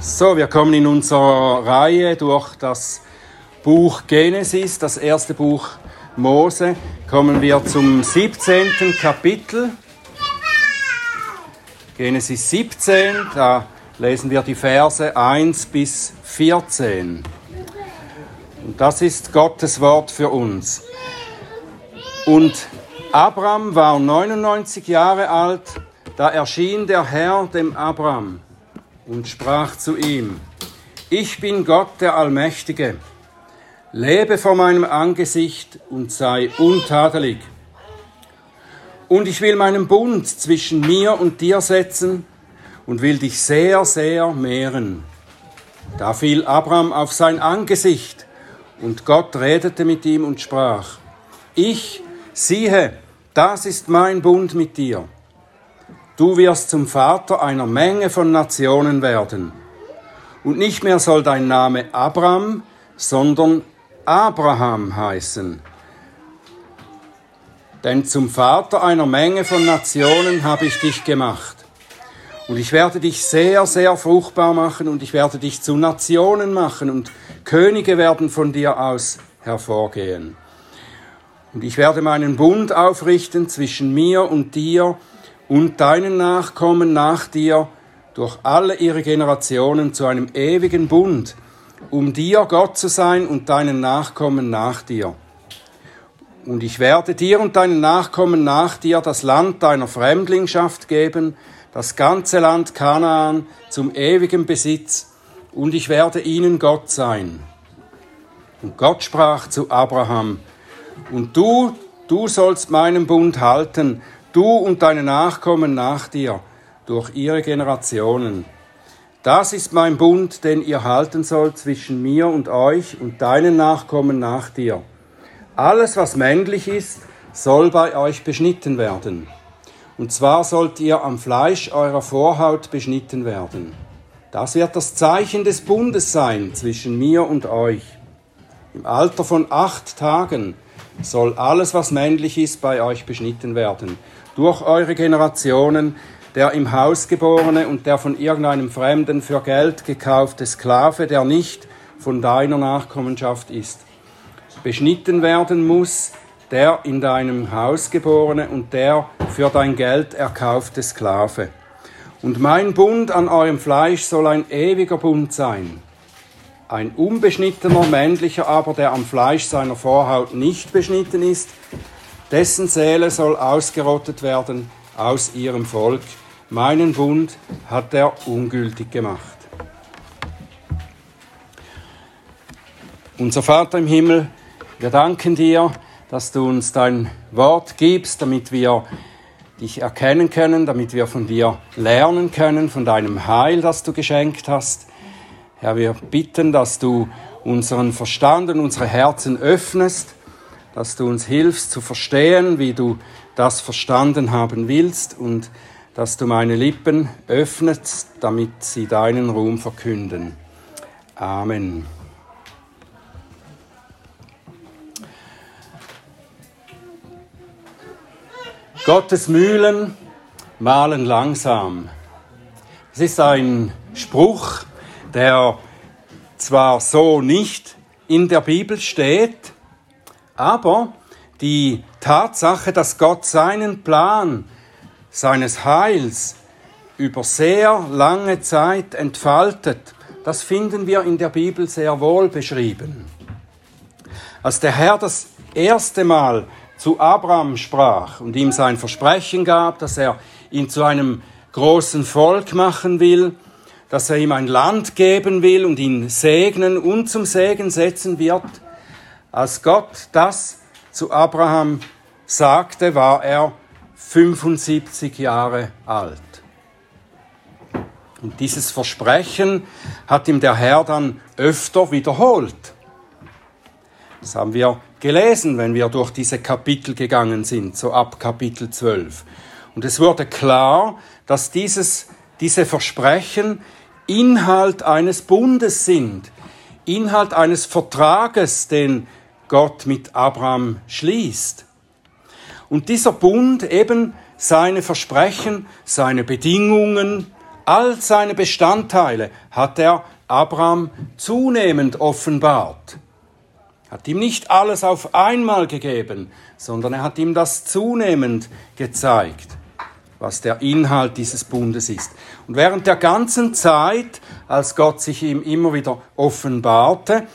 So, wir kommen in unserer Reihe durch das Buch Genesis, das erste Buch Mose, kommen wir zum 17. Kapitel. Genesis 17, da lesen wir die Verse 1 bis 14. Und das ist Gottes Wort für uns. Und Abraham war 99 Jahre alt, da erschien der Herr dem Abraham und sprach zu ihm, Ich bin Gott der Allmächtige, lebe vor meinem Angesicht und sei untadelig. Und ich will meinen Bund zwischen mir und dir setzen und will dich sehr, sehr mehren. Da fiel Abraham auf sein Angesicht, und Gott redete mit ihm und sprach, Ich, siehe, das ist mein Bund mit dir Du wirst zum Vater einer Menge von Nationen werden. Und nicht mehr soll dein Name Abraham, sondern Abraham heißen. Denn zum Vater einer Menge von Nationen habe ich dich gemacht. Und ich werde dich sehr, sehr fruchtbar machen und ich werde dich zu Nationen machen und Könige werden von dir aus hervorgehen. Und ich werde meinen Bund aufrichten zwischen mir und dir und deinen Nachkommen nach dir durch alle ihre Generationen zu einem ewigen Bund, um dir Gott zu sein und deinen Nachkommen nach dir. Und ich werde dir und deinen Nachkommen nach dir das Land deiner Fremdlingschaft geben, das ganze Land Kanaan zum ewigen Besitz, und ich werde ihnen Gott sein. Und Gott sprach zu Abraham, und du, du sollst meinen Bund halten, du und deine Nachkommen nach dir, durch ihre Generationen. Das ist mein Bund, den ihr halten sollt zwischen mir und euch und deinen Nachkommen nach dir. Alles, was männlich ist, soll bei euch beschnitten werden. Und zwar sollt ihr am Fleisch eurer Vorhaut beschnitten werden. Das wird das Zeichen des Bundes sein zwischen mir und euch. Im Alter von acht Tagen soll alles, was männlich ist, bei euch beschnitten werden durch eure Generationen, der im Haus geborene und der von irgendeinem Fremden für Geld gekaufte Sklave, der nicht von deiner Nachkommenschaft ist, beschnitten werden muss, der in deinem Haus geborene und der für dein Geld erkaufte Sklave. Und mein Bund an eurem Fleisch soll ein ewiger Bund sein. Ein unbeschnittener männlicher aber, der am Fleisch seiner Vorhaut nicht beschnitten ist, dessen Seele soll ausgerottet werden aus ihrem Volk. Meinen Bund hat er ungültig gemacht. Unser Vater im Himmel, wir danken dir, dass du uns dein Wort gibst, damit wir dich erkennen können, damit wir von dir lernen können, von deinem Heil, das du geschenkt hast. Herr, wir bitten, dass du unseren Verstand und unsere Herzen öffnest, dass du uns hilfst zu verstehen, wie du das verstanden haben willst und dass du meine Lippen öffnest, damit sie deinen Ruhm verkünden. Amen. Gottes Mühlen malen langsam. Es ist ein Spruch, der zwar so nicht in der Bibel steht, aber die Tatsache, dass Gott seinen Plan seines Heils über sehr lange Zeit entfaltet, das finden wir in der Bibel sehr wohl beschrieben. Als der Herr das erste Mal zu Abraham sprach und ihm sein Versprechen gab, dass er ihn zu einem großen Volk machen will, dass er ihm ein Land geben will und ihn segnen und zum Segen setzen wird, als Gott das zu Abraham sagte, war er 75 Jahre alt. Und dieses Versprechen hat ihm der Herr dann öfter wiederholt. Das haben wir gelesen, wenn wir durch diese Kapitel gegangen sind, so ab Kapitel 12. Und es wurde klar, dass dieses, diese Versprechen Inhalt eines Bundes sind, Inhalt eines Vertrages, den Gott mit Abraham schließt. Und dieser Bund eben seine Versprechen, seine Bedingungen, all seine Bestandteile hat er Abraham zunehmend offenbart. Hat ihm nicht alles auf einmal gegeben, sondern er hat ihm das zunehmend gezeigt, was der Inhalt dieses Bundes ist. Und während der ganzen Zeit, als Gott sich ihm immer wieder offenbarte,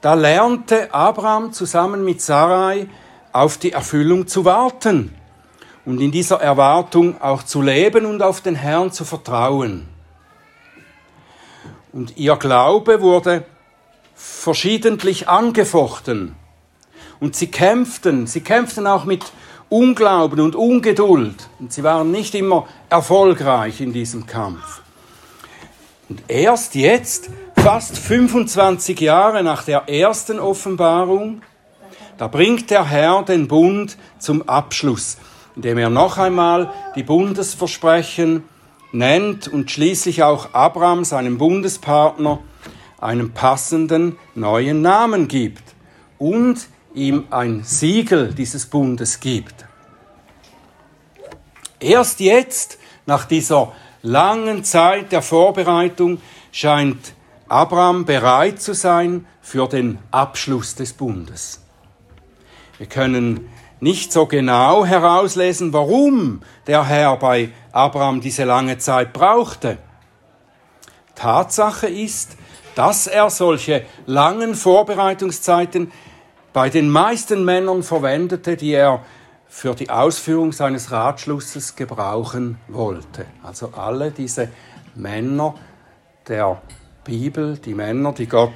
da lernte Abraham zusammen mit Sarai auf die Erfüllung zu warten und in dieser Erwartung auch zu leben und auf den Herrn zu vertrauen. Und ihr Glaube wurde verschiedentlich angefochten. Und sie kämpften, sie kämpften auch mit Unglauben und Ungeduld. Und sie waren nicht immer erfolgreich in diesem Kampf. Und erst jetzt, fast 25 Jahre nach der ersten Offenbarung, da bringt der Herr den Bund zum Abschluss, indem er noch einmal die Bundesversprechen nennt und schließlich auch Abraham, seinem Bundespartner, einen passenden neuen Namen gibt und ihm ein Siegel dieses Bundes gibt. Erst jetzt, nach dieser langen Zeit der Vorbereitung, scheint Abraham bereit zu sein für den Abschluss des Bundes. Wir können nicht so genau herauslesen, warum der Herr bei Abraham diese lange Zeit brauchte. Tatsache ist, dass er solche langen Vorbereitungszeiten bei den meisten Männern verwendete, die er für die Ausführung seines Ratschlusses gebrauchen wollte. Also alle diese Männer der Bibel, die Männer, die Gott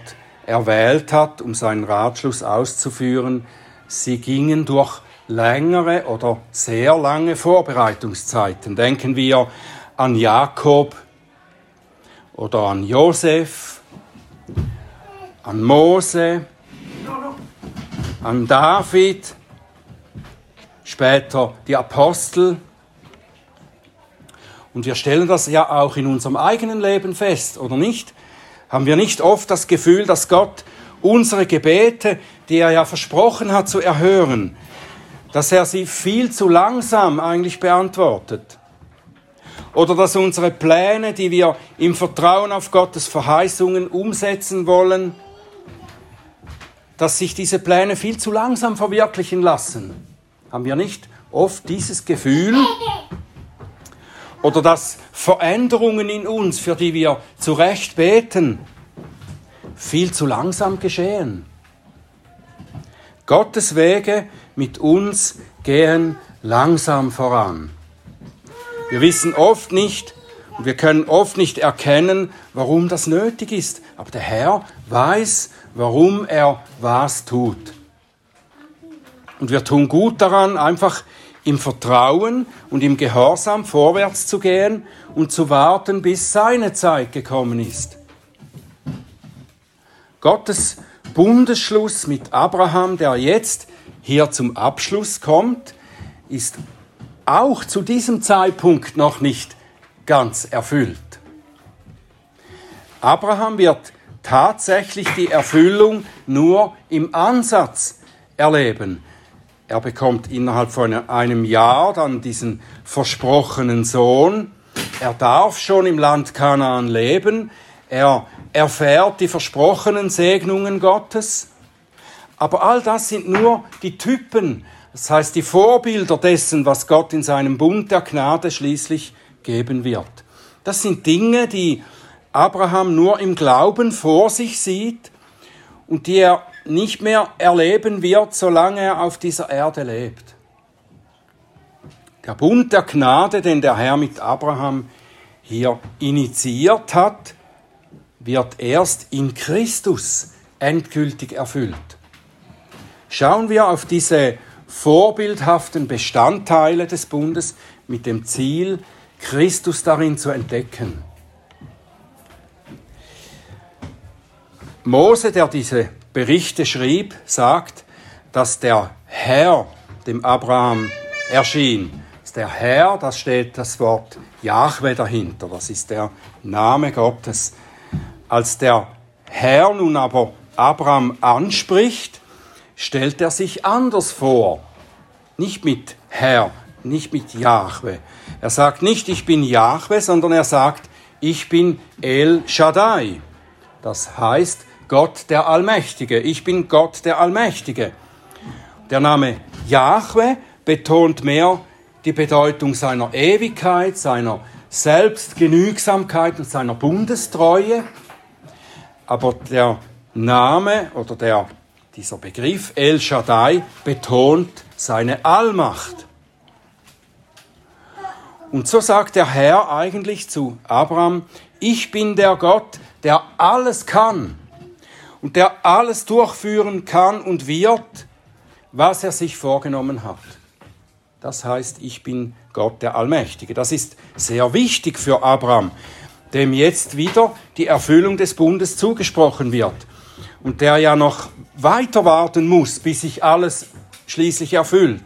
erwählt hat, um seinen Ratschluss auszuführen, sie gingen durch längere oder sehr lange Vorbereitungszeiten. Denken wir an Jakob oder an Josef an Mose, an David, später die Apostel. Und wir stellen das ja auch in unserem eigenen Leben fest, oder nicht? Haben wir nicht oft das Gefühl, dass Gott unsere Gebete, die er ja versprochen hat zu erhören, dass er sie viel zu langsam eigentlich beantwortet? Oder dass unsere Pläne, die wir im Vertrauen auf Gottes Verheißungen umsetzen wollen, dass sich diese Pläne viel zu langsam verwirklichen lassen. Haben wir nicht oft dieses Gefühl? Oder dass Veränderungen in uns, für die wir zu Recht beten, viel zu langsam geschehen. Gottes Wege mit uns gehen langsam voran. Wir wissen oft nicht und wir können oft nicht erkennen, warum das nötig ist. Aber der Herr weiß, warum er was tut. Und wir tun gut daran, einfach im Vertrauen und im Gehorsam vorwärts zu gehen und zu warten, bis seine Zeit gekommen ist. Gottes Bundesschluss mit Abraham, der jetzt hier zum Abschluss kommt, ist auch zu diesem Zeitpunkt noch nicht ganz erfüllt. Abraham wird tatsächlich die Erfüllung nur im Ansatz erleben. Er bekommt innerhalb von einem Jahr dann diesen versprochenen Sohn. Er darf schon im Land Kanaan leben. Er erfährt die versprochenen Segnungen Gottes. Aber all das sind nur die Typen, das heißt die Vorbilder dessen, was Gott in seinem Bund der Gnade schließlich geben wird. Das sind Dinge, die Abraham nur im Glauben vor sich sieht und die er nicht mehr erleben wird, solange er auf dieser Erde lebt. Der Bund der Gnade, den der Herr mit Abraham hier initiiert hat, wird erst in Christus endgültig erfüllt. Schauen wir auf diese vorbildhaften Bestandteile des Bundes mit dem Ziel, Christus darin zu entdecken. Mose, der diese Berichte schrieb, sagt, dass der Herr dem Abraham erschien. Der Herr, da steht das Wort Jahwe dahinter, das ist der Name Gottes. Als der Herr nun aber Abraham anspricht, stellt er sich anders vor. Nicht mit Herr, nicht mit Jahwe. Er sagt nicht, ich bin Jahwe, sondern er sagt, ich bin El Shaddai. Das heißt Gott der Allmächtige. Ich bin Gott der Allmächtige. Der Name Yahweh betont mehr die Bedeutung seiner Ewigkeit, seiner Selbstgenügsamkeit und seiner Bundestreue. Aber der Name oder der, dieser Begriff El Shaddai betont seine Allmacht. Und so sagt der Herr eigentlich zu Abraham, ich bin der Gott, der alles kann und der alles durchführen kann und wird, was er sich vorgenommen hat. Das heißt, ich bin Gott der Allmächtige. Das ist sehr wichtig für Abraham, dem jetzt wieder die Erfüllung des Bundes zugesprochen wird und der ja noch weiter warten muss, bis sich alles schließlich erfüllt.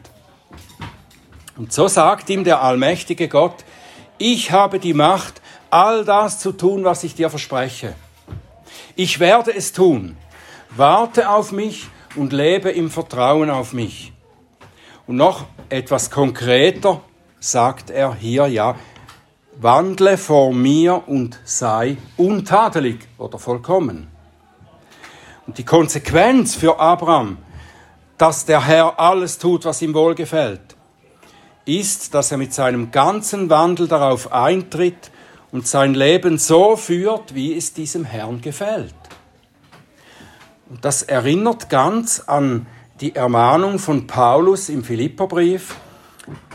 Und so sagt ihm der allmächtige Gott, ich habe die Macht, all das zu tun, was ich dir verspreche. Ich werde es tun. Warte auf mich und lebe im Vertrauen auf mich. Und noch etwas konkreter sagt er hier, ja, wandle vor mir und sei untadelig oder vollkommen. Und die Konsequenz für Abraham, dass der Herr alles tut, was ihm wohlgefällt, ist, dass er mit seinem ganzen Wandel darauf eintritt und sein Leben so führt, wie es diesem Herrn gefällt. Und das erinnert ganz an die Ermahnung von Paulus im Philipperbrief,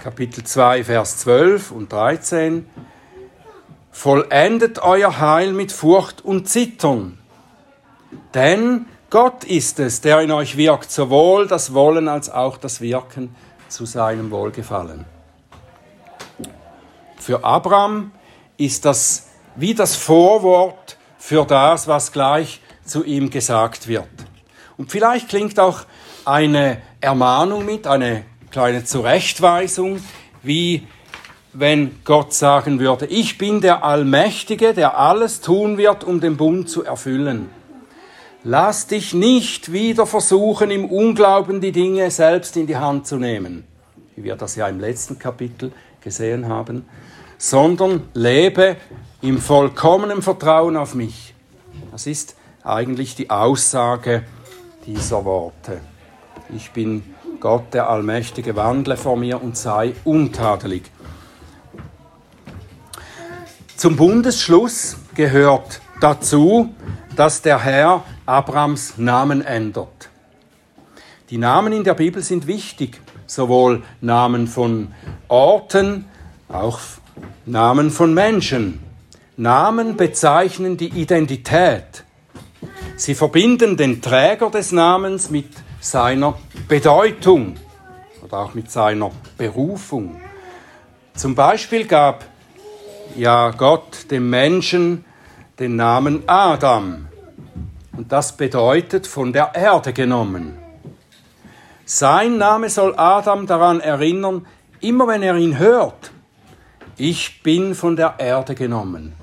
Kapitel 2, Vers 12 und 13. Vollendet euer Heil mit Furcht und Zittern, denn Gott ist es, der in euch wirkt, sowohl das Wollen als auch das Wirken zu seinem Wohlgefallen. Für Abraham ist das wie das Vorwort für das, was gleich zu ihm gesagt wird. Und vielleicht klingt auch eine Ermahnung mit, eine kleine Zurechtweisung, wie wenn Gott sagen würde, ich bin der Allmächtige, der alles tun wird, um den Bund zu erfüllen. Lass dich nicht wieder versuchen, im Unglauben die Dinge selbst in die Hand zu nehmen, wie wir das ja im letzten Kapitel gesehen haben, sondern lebe im vollkommenen Vertrauen auf mich. Das ist eigentlich die Aussage dieser Worte. Ich bin Gott, der Allmächtige, wandle vor mir und sei untadelig. Zum Bundesschluss gehört dazu, dass der Herr Abrams Namen ändert. Die Namen in der Bibel sind wichtig, sowohl Namen von Orten, auch Namen von Menschen. Namen bezeichnen die Identität. Sie verbinden den Träger des Namens mit seiner Bedeutung oder auch mit seiner Berufung. Zum Beispiel gab ja Gott dem Menschen den Namen Adam. Und das bedeutet von der Erde genommen. Sein Name soll Adam daran erinnern, immer wenn er ihn hört, ich bin von der Erde genommen.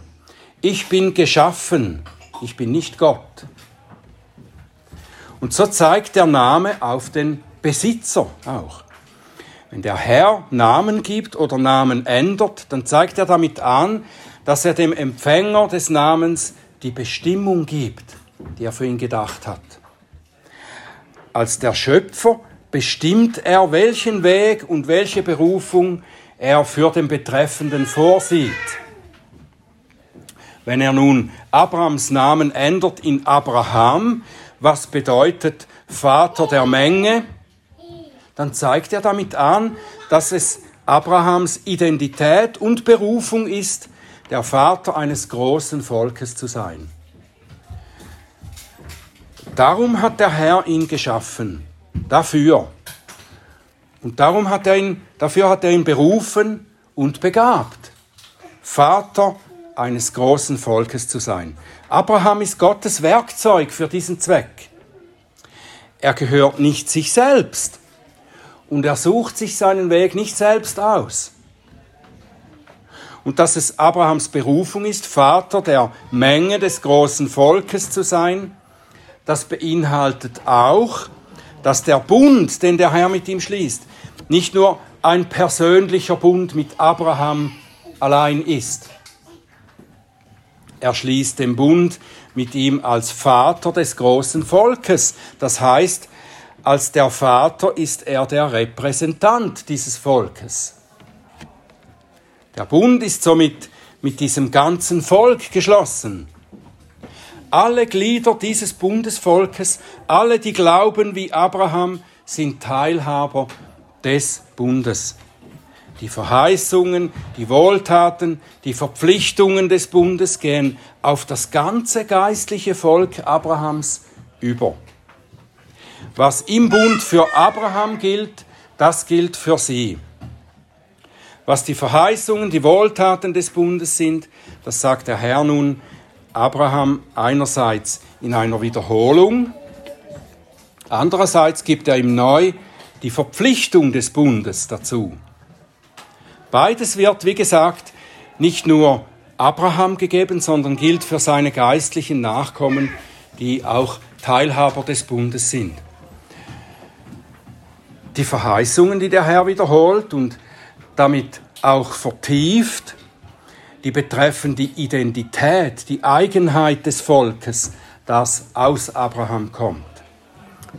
Ich bin geschaffen. Ich bin nicht Gott. Und so zeigt der Name auf den Besitzer auch. Wenn der Herr Namen gibt oder Namen ändert, dann zeigt er damit an, dass er dem Empfänger des Namens die Bestimmung gibt die er für ihn gedacht hat. Als der Schöpfer bestimmt er, welchen Weg und welche Berufung er für den Betreffenden vorsieht. Wenn er nun Abrahams Namen ändert in Abraham, was bedeutet Vater der Menge, dann zeigt er damit an, dass es Abrahams Identität und Berufung ist, der Vater eines großen Volkes zu sein. Darum hat der Herr ihn geschaffen. Dafür. Und darum hat er ihn, dafür hat er ihn berufen und begabt. Vater eines großen Volkes zu sein. Abraham ist Gottes Werkzeug für diesen Zweck. Er gehört nicht sich selbst und er sucht sich seinen Weg nicht selbst aus. Und dass es Abrahams Berufung ist, Vater der Menge des großen Volkes zu sein, das beinhaltet auch, dass der Bund, den der Herr mit ihm schließt, nicht nur ein persönlicher Bund mit Abraham allein ist. er schließt den Bund mit ihm als Vater des großen Volkes. Das heißt, als der Vater ist er der Repräsentant dieses Volkes. Der Bund ist somit mit diesem ganzen Volk geschlossen. Alle Glieder dieses Bundesvolkes, alle, die glauben wie Abraham, sind Teilhaber des Bundes. Die Verheißungen, die Wohltaten, die Verpflichtungen des Bundes gehen auf das ganze geistliche Volk Abrahams über. Was im Bund für Abraham gilt, das gilt für sie. Was die Verheißungen, die Wohltaten des Bundes sind, das sagt der Herr nun Abraham einerseits in einer Wiederholung, andererseits gibt er ihm neu die Verpflichtung des Bundes dazu. Beides wird, wie gesagt, nicht nur Abraham gegeben, sondern gilt für seine geistlichen Nachkommen, die auch Teilhaber des Bundes sind. Die Verheißungen, die der Herr wiederholt und damit auch vertieft, die betreffen die Identität, die Eigenheit des Volkes, das aus Abraham kommt.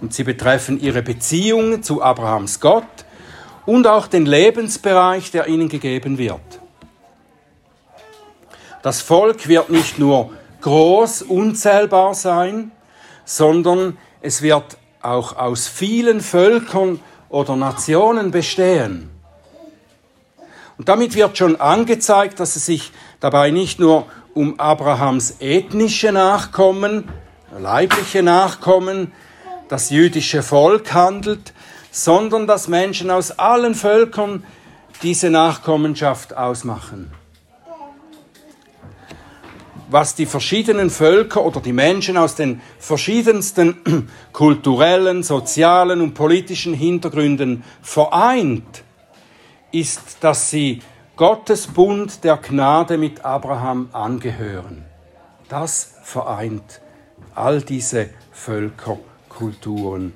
Und sie betreffen ihre Beziehungen zu Abrahams Gott und auch den Lebensbereich, der ihnen gegeben wird. Das Volk wird nicht nur groß, unzählbar sein, sondern es wird auch aus vielen Völkern oder Nationen bestehen. Und damit wird schon angezeigt, dass es sich dabei nicht nur um Abrahams ethnische Nachkommen, leibliche Nachkommen, das jüdische Volk handelt, sondern dass Menschen aus allen Völkern diese Nachkommenschaft ausmachen. Was die verschiedenen Völker oder die Menschen aus den verschiedensten kulturellen, sozialen und politischen Hintergründen vereint, ist, dass sie Gottes Bund der Gnade mit Abraham angehören. Das vereint all diese Völker, Kulturen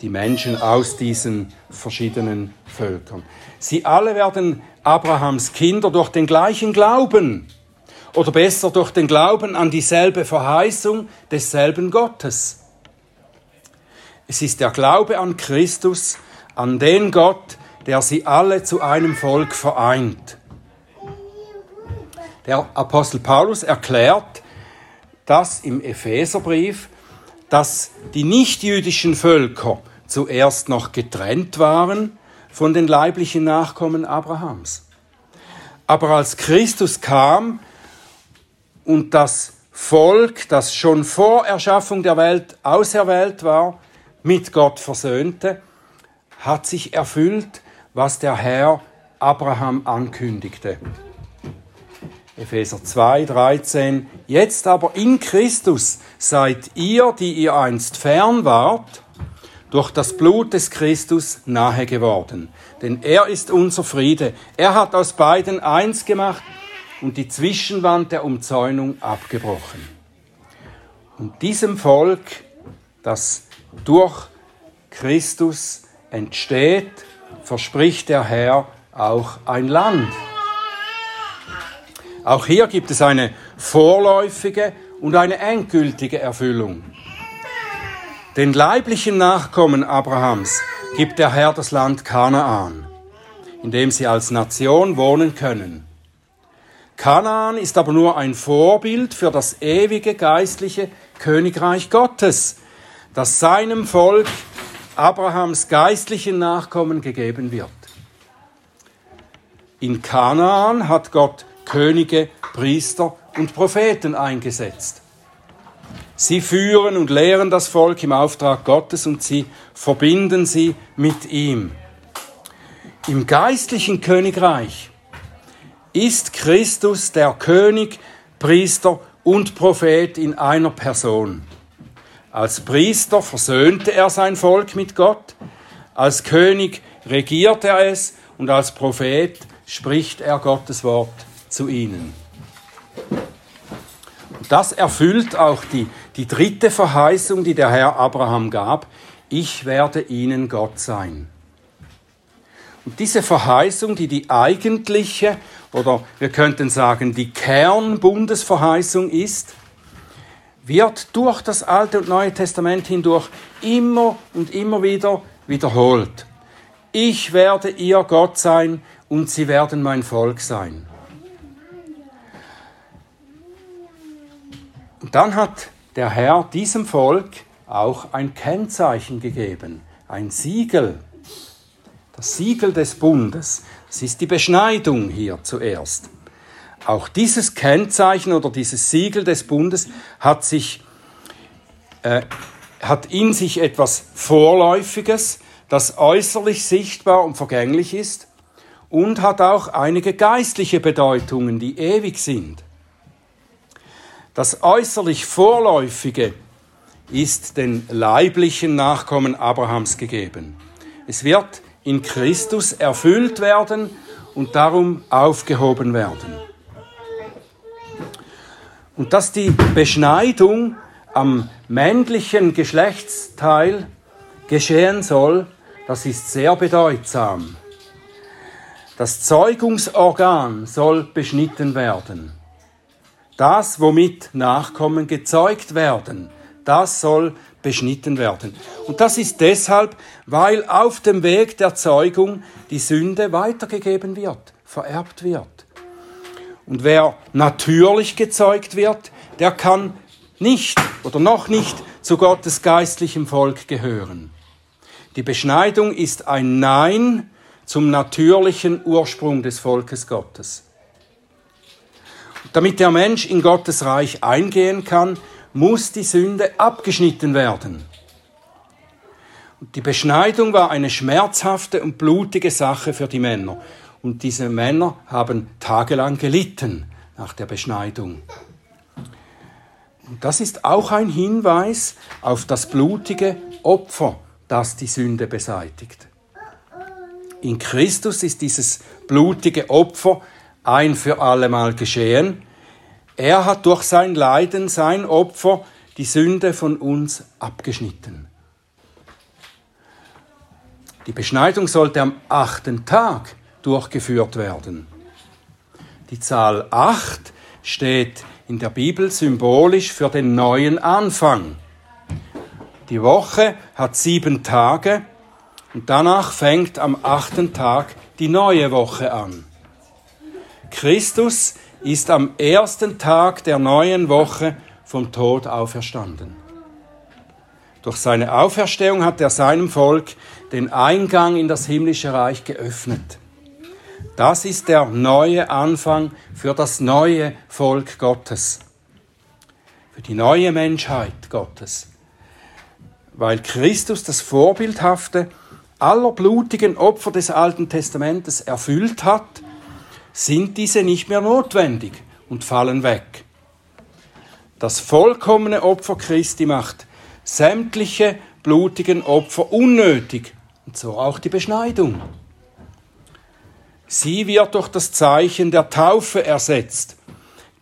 die Menschen aus diesen verschiedenen Völkern. Sie alle werden Abrahams Kinder durch den gleichen Glauben oder besser durch den Glauben an dieselbe Verheißung desselben Gottes. Es ist der Glaube an Christus, an den Gott, der sie alle zu einem Volk vereint. Der Apostel Paulus erklärt das im Epheserbrief, dass die nichtjüdischen Völker zuerst noch getrennt waren von den leiblichen Nachkommen Abrahams. Aber als Christus kam und das Volk, das schon vor Erschaffung der Welt auserwählt war, mit Gott versöhnte, hat sich erfüllt, was der Herr Abraham ankündigte. Epheser 2, 13. Jetzt aber in Christus seid ihr, die ihr einst fern wart, durch das Blut des Christus nahe geworden. Denn er ist unser Friede. Er hat aus beiden eins gemacht und die Zwischenwand der Umzäunung abgebrochen. Und diesem Volk, das durch Christus entsteht, verspricht der Herr auch ein Land. Auch hier gibt es eine vorläufige und eine endgültige Erfüllung. Den leiblichen Nachkommen Abrahams gibt der Herr das Land Kanaan, in dem sie als Nation wohnen können. Kanaan ist aber nur ein Vorbild für das ewige geistliche Königreich Gottes, das seinem Volk Abrahams geistlichen Nachkommen gegeben wird. In Kanaan hat Gott Könige, Priester und Propheten eingesetzt. Sie führen und lehren das Volk im Auftrag Gottes und sie verbinden sie mit ihm. Im geistlichen Königreich ist Christus der König, Priester und Prophet in einer Person. Als Priester versöhnte er sein Volk mit Gott, als König regiert er es und als Prophet spricht er Gottes Wort zu ihnen. Das erfüllt auch die, die dritte Verheißung, die der Herr Abraham gab. Ich werde ihnen Gott sein. Und diese Verheißung, die die eigentliche oder wir könnten sagen, die Kernbundesverheißung ist, wird durch das Alte und Neue Testament hindurch immer und immer wieder wiederholt. Ich werde ihr Gott sein und sie werden mein Volk sein. Und dann hat der Herr diesem Volk auch ein Kennzeichen gegeben, ein Siegel, das Siegel des Bundes. Das ist die Beschneidung hier zuerst. Auch dieses Kennzeichen oder dieses Siegel des Bundes hat, sich, äh, hat in sich etwas Vorläufiges, das äußerlich sichtbar und vergänglich ist und hat auch einige geistliche Bedeutungen, die ewig sind. Das äußerlich Vorläufige ist den leiblichen Nachkommen Abrahams gegeben. Es wird in Christus erfüllt werden und darum aufgehoben werden. Und dass die Beschneidung am männlichen Geschlechtsteil geschehen soll, das ist sehr bedeutsam. Das Zeugungsorgan soll beschnitten werden. Das, womit Nachkommen gezeugt werden, das soll beschnitten werden. Und das ist deshalb, weil auf dem Weg der Zeugung die Sünde weitergegeben wird, vererbt wird. Und wer natürlich gezeugt wird, der kann nicht oder noch nicht zu Gottes geistlichem Volk gehören. Die Beschneidung ist ein Nein zum natürlichen Ursprung des Volkes Gottes. Damit der Mensch in Gottes Reich eingehen kann, muss die Sünde abgeschnitten werden. Und die Beschneidung war eine schmerzhafte und blutige Sache für die Männer. Und diese Männer haben tagelang gelitten nach der Beschneidung. Und das ist auch ein Hinweis auf das blutige Opfer, das die Sünde beseitigt. In Christus ist dieses blutige Opfer ein für allemal geschehen er hat durch sein Leiden, sein Opfer, die Sünde von uns abgeschnitten. Die Beschneidung sollte am achten Tag durchgeführt werden. Die Zahl acht steht in der Bibel symbolisch für den neuen Anfang. Die Woche hat sieben Tage und danach fängt am achten Tag die neue Woche an. Christus ist am ersten Tag der neuen Woche vom Tod auferstanden. Durch seine Auferstehung hat er seinem Volk den Eingang in das himmlische Reich geöffnet. Das ist der neue Anfang für das neue Volk Gottes, für die neue Menschheit Gottes, weil Christus das Vorbildhafte aller blutigen Opfer des Alten Testamentes erfüllt hat sind diese nicht mehr notwendig und fallen weg. Das vollkommene Opfer Christi macht sämtliche blutigen Opfer unnötig und so auch die Beschneidung. Sie wird durch das Zeichen der Taufe ersetzt,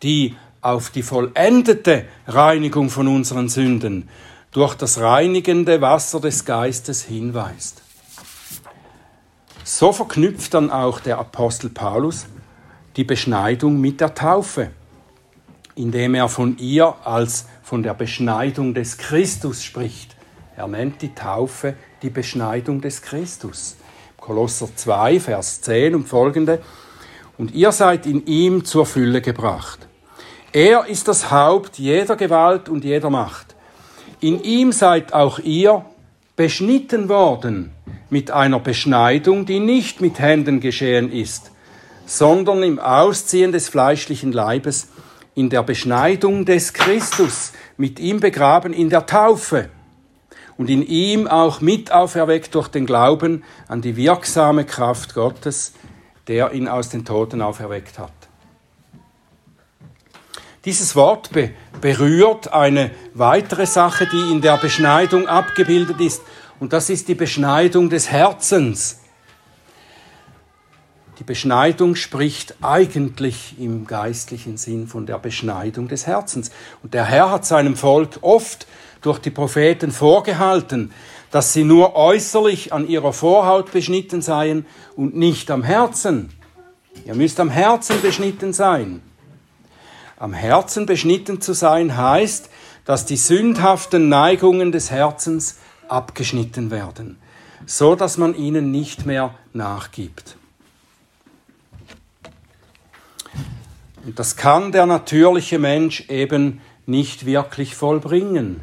die auf die vollendete Reinigung von unseren Sünden durch das reinigende Wasser des Geistes hinweist. So verknüpft dann auch der Apostel Paulus die Beschneidung mit der Taufe, indem er von ihr als von der Beschneidung des Christus spricht. Er nennt die Taufe die Beschneidung des Christus. Kolosser 2, Vers 10 und folgende. Und ihr seid in ihm zur Fülle gebracht. Er ist das Haupt jeder Gewalt und jeder Macht. In ihm seid auch ihr beschnitten worden mit einer Beschneidung, die nicht mit Händen geschehen ist, sondern im Ausziehen des fleischlichen Leibes, in der Beschneidung des Christus, mit ihm begraben in der Taufe und in ihm auch mit auferweckt durch den Glauben an die wirksame Kraft Gottes, der ihn aus den Toten auferweckt hat. Dieses Wort be berührt eine weitere Sache, die in der Beschneidung abgebildet ist, und das ist die Beschneidung des Herzens. Die Beschneidung spricht eigentlich im geistlichen Sinn von der Beschneidung des Herzens. Und der Herr hat seinem Volk oft durch die Propheten vorgehalten, dass sie nur äußerlich an ihrer Vorhaut beschnitten seien und nicht am Herzen. Ihr müsst am Herzen beschnitten sein. Am Herzen beschnitten zu sein heißt, dass die sündhaften Neigungen des Herzens abgeschnitten werden, so dass man ihnen nicht mehr nachgibt. Und das kann der natürliche Mensch eben nicht wirklich vollbringen.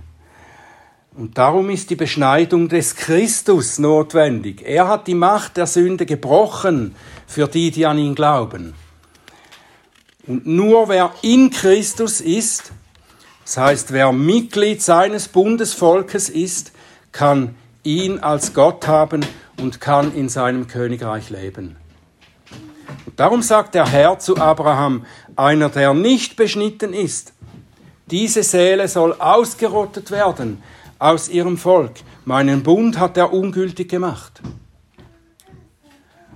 Und darum ist die Beschneidung des Christus notwendig. Er hat die Macht der Sünde gebrochen für die, die an ihn glauben. Und nur wer in Christus ist, das heißt, wer Mitglied seines Bundesvolkes ist, kann ihn als Gott haben und kann in seinem Königreich leben. Und darum sagt der Herr zu Abraham, einer, der nicht beschnitten ist, diese Seele soll ausgerottet werden aus ihrem Volk. Meinen Bund hat er ungültig gemacht.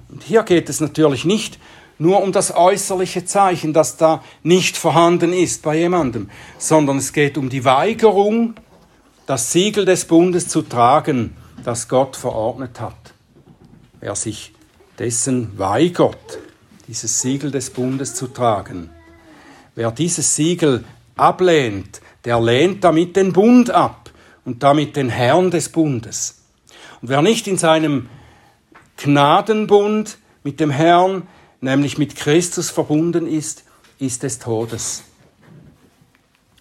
Und hier geht es natürlich nicht nur um das äußerliche Zeichen, das da nicht vorhanden ist bei jemandem, sondern es geht um die Weigerung, das Siegel des Bundes zu tragen, das Gott verordnet hat. Wer sich dessen weigert, dieses Siegel des Bundes zu tragen, wer dieses Siegel ablehnt, der lehnt damit den Bund ab und damit den Herrn des Bundes. Und wer nicht in seinem Gnadenbund mit dem Herrn nämlich mit Christus verbunden ist, ist des Todes.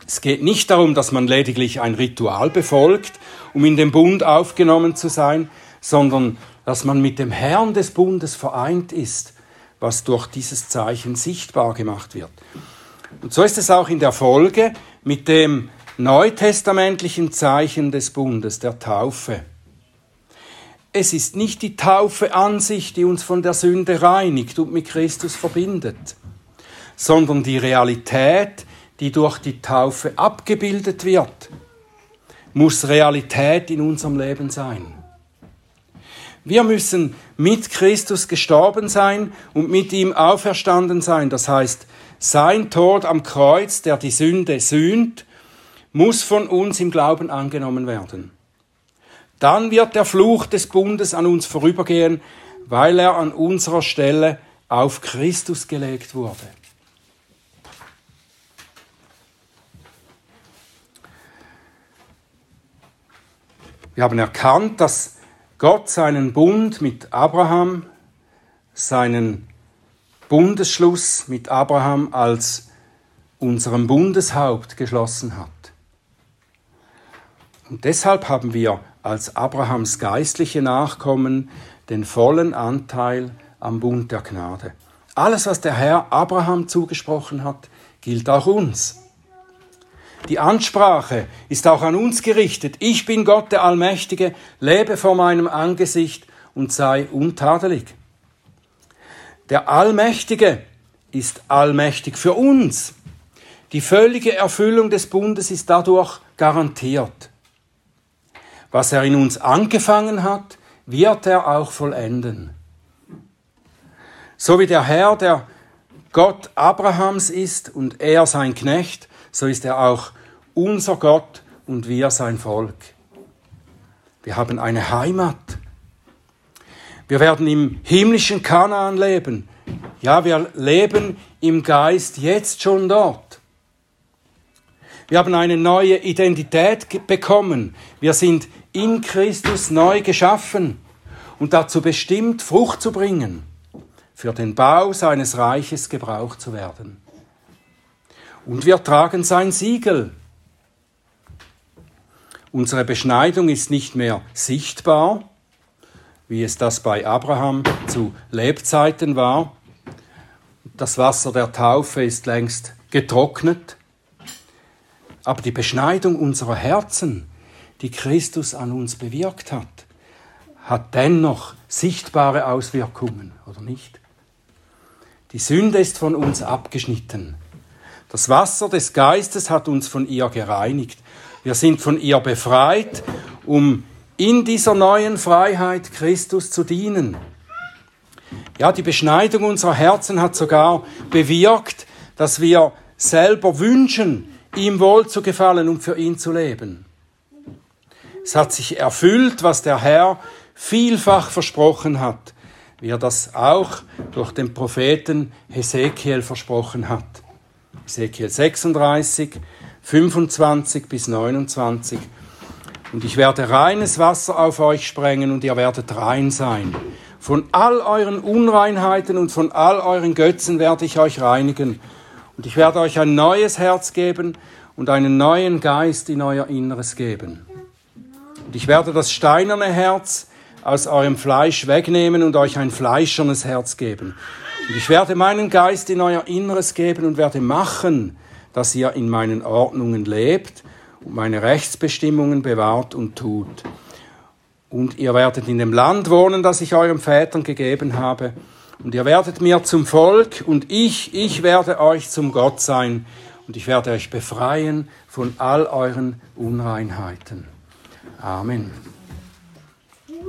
Es geht nicht darum, dass man lediglich ein Ritual befolgt, um in den Bund aufgenommen zu sein, sondern dass man mit dem Herrn des Bundes vereint ist, was durch dieses Zeichen sichtbar gemacht wird. Und so ist es auch in der Folge mit dem neutestamentlichen Zeichen des Bundes, der Taufe. Es ist nicht die Taufe an sich, die uns von der Sünde reinigt und mit Christus verbindet, sondern die Realität, die durch die Taufe abgebildet wird, muss Realität in unserem Leben sein. Wir müssen mit Christus gestorben sein und mit ihm auferstanden sein. Das heißt, sein Tod am Kreuz, der die Sünde sühnt, muss von uns im Glauben angenommen werden. Dann wird der Fluch des Bundes an uns vorübergehen, weil er an unserer Stelle auf Christus gelegt wurde. Wir haben erkannt, dass Gott seinen Bund mit Abraham, seinen Bundesschluss mit Abraham als unserem Bundeshaupt geschlossen hat. Und deshalb haben wir als Abrahams geistliche Nachkommen den vollen Anteil am Bund der Gnade. Alles, was der Herr Abraham zugesprochen hat, gilt auch uns. Die Ansprache ist auch an uns gerichtet. Ich bin Gott der Allmächtige, lebe vor meinem Angesicht und sei untadelig. Der Allmächtige ist allmächtig für uns. Die völlige Erfüllung des Bundes ist dadurch garantiert. Was er in uns angefangen hat, wird er auch vollenden. So wie der Herr, der Gott Abrahams ist und er sein Knecht, so ist er auch unser Gott und wir sein Volk. Wir haben eine Heimat. Wir werden im himmlischen Kanaan leben. Ja, wir leben im Geist jetzt schon dort. Wir haben eine neue Identität bekommen. Wir sind in Christus neu geschaffen und dazu bestimmt, Frucht zu bringen, für den Bau seines Reiches gebraucht zu werden. Und wir tragen sein Siegel. Unsere Beschneidung ist nicht mehr sichtbar, wie es das bei Abraham zu Lebzeiten war. Das Wasser der Taufe ist längst getrocknet. Aber die Beschneidung unserer Herzen die Christus an uns bewirkt hat, hat dennoch sichtbare Auswirkungen, oder nicht? Die Sünde ist von uns abgeschnitten. Das Wasser des Geistes hat uns von ihr gereinigt. Wir sind von ihr befreit, um in dieser neuen Freiheit Christus zu dienen. Ja, die Beschneidung unserer Herzen hat sogar bewirkt, dass wir selber wünschen, ihm wohl zu gefallen und für ihn zu leben. Es hat sich erfüllt, was der Herr vielfach versprochen hat, wie er das auch durch den Propheten Hesekiel versprochen hat. Hesekiel 36, 25 bis 29. Und ich werde reines Wasser auf euch sprengen und ihr werdet rein sein. Von all euren Unreinheiten und von all euren Götzen werde ich euch reinigen. Und ich werde euch ein neues Herz geben und einen neuen Geist in euer Inneres geben. Und ich werde das steinerne Herz aus eurem Fleisch wegnehmen und euch ein fleischernes Herz geben. Und ich werde meinen Geist in euer Inneres geben und werde machen, dass ihr in meinen Ordnungen lebt und meine Rechtsbestimmungen bewahrt und tut. Und ihr werdet in dem Land wohnen, das ich euren Vätern gegeben habe. Und ihr werdet mir zum Volk und ich, ich werde euch zum Gott sein. Und ich werde euch befreien von all euren Unreinheiten. Amen.